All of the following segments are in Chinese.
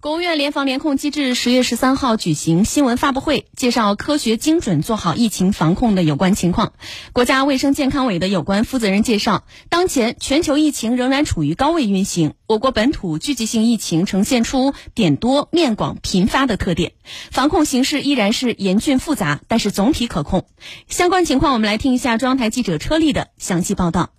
国务院联防联控机制十月十三号举行新闻发布会，介绍科学精准做好疫情防控的有关情况。国家卫生健康委的有关负责人介绍，当前全球疫情仍然处于高位运行，我国本土聚集性疫情呈现出点多、面广、频发的特点，防控形势依然是严峻复杂，但是总体可控。相关情况，我们来听一下中央台记者车丽的详细报道。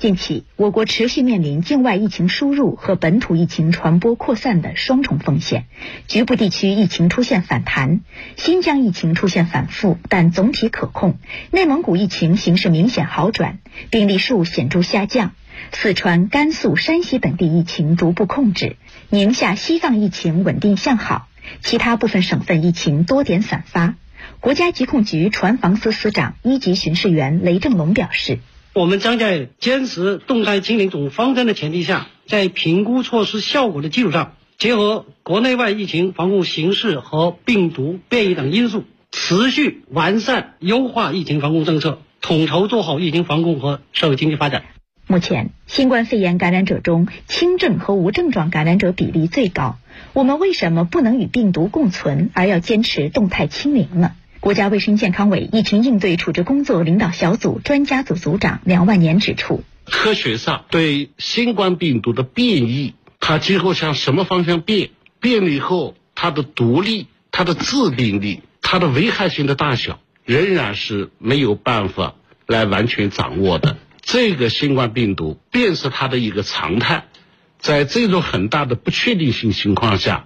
近期，我国持续面临境外疫情输入和本土疫情传播扩散的双重风险，局部地区疫情出现反弹，新疆疫情出现反复，但总体可控；内蒙古疫情形势明显好转，病例数显著下降；四川、甘肃、山西等地疫情逐步控制，宁夏、西藏疫情稳定向好，其他部分省份疫情多点散发。国家疾控局船防司司长、一级巡视员雷正龙表示。我们将在坚持动态清零总方针的前提下，在评估措施效果的基础上，结合国内外疫情防控形势和病毒变异等因素，持续完善优化疫情防控政策，统筹做好疫情防控和社会经济发展。目前，新冠肺炎感染者中，轻症和无症状感染者比例最高。我们为什么不能与病毒共存，而要坚持动态清零呢？国家卫生健康委疫情应对处置工作领导小组专家组组长梁万年指出，科学上对新冠病毒的变异，它今后向什么方向变，变了以后它的毒力、它的致病力、它的危害性的大小，仍然是没有办法来完全掌握的。这个新冠病毒便是它的一个常态，在这种很大的不确定性情况下，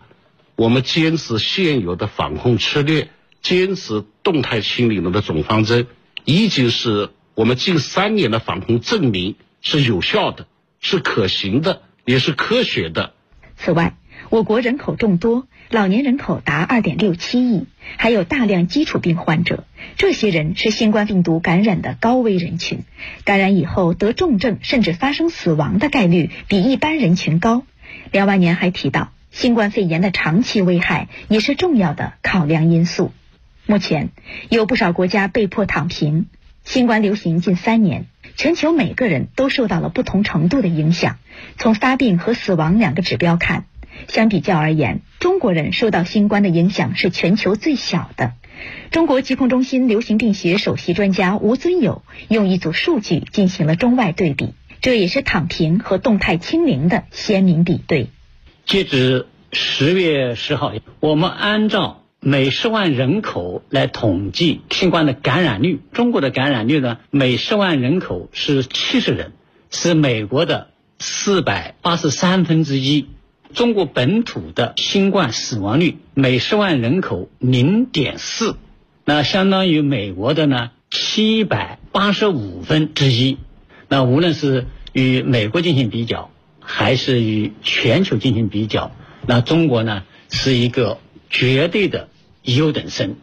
我们坚持现有的防控策略。坚持动态清零的总方针，已经是我们近三年的防控证明是有效的，是可行的，也是科学的。此外，我国人口众多，老年人口达二点六七亿，还有大量基础病患者，这些人是新冠病毒感染的高危人群，感染以后得重症甚至发生死亡的概率比一般人群高。梁万年还提到，新冠肺炎的长期危害也是重要的考量因素。目前有不少国家被迫躺平。新冠流行近三年，全球每个人都受到了不同程度的影响。从发病和死亡两个指标看，相比较而言，中国人受到新冠的影响是全球最小的。中国疾控中心流行病学首席专家吴尊友用一组数据进行了中外对比，这也是躺平和动态清零的鲜明比对。截止十月十号，我们按照。每十万人口来统计新冠的感染率，中国的感染率呢？每十万人口是七十人，是美国的四百八十三分之一。中国本土的新冠死亡率每十万人口零点四，那相当于美国的呢七百八十五分之一。那无论是与美国进行比较，还是与全球进行比较，那中国呢是一个绝对的。优等生。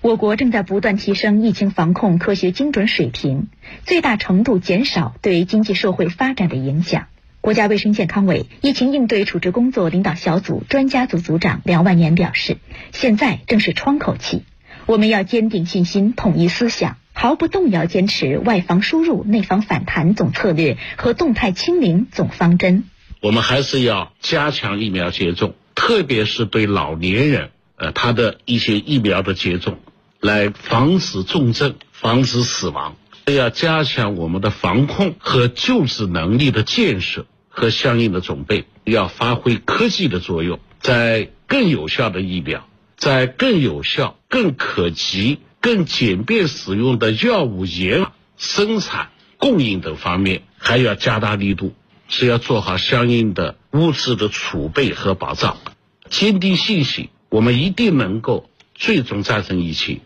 我国正在不断提升疫情防控科学精准水平，最大程度减少对经济社会发展的影响。国家卫生健康委疫情应对处置工作领导小组专家组组长梁万年表示：“现在正是窗口期，我们要坚定信心、统一思想，毫不动摇坚持外防输入、内防反弹总策略和动态清零总方针。我们还是要加强疫苗接种，特别是对老年人。”呃，他的一些疫苗的接种，来防止重症、防止死亡，要加强我们的防控和救治能力的建设和相应的准备，要发挥科技的作用，在更有效的疫苗、在更有效、更可及、更简便使用的药物研生产、供应等方面，还要加大力度，是要做好相应的物资的储备和保障，坚定信心。我们一定能够最终战胜疫情。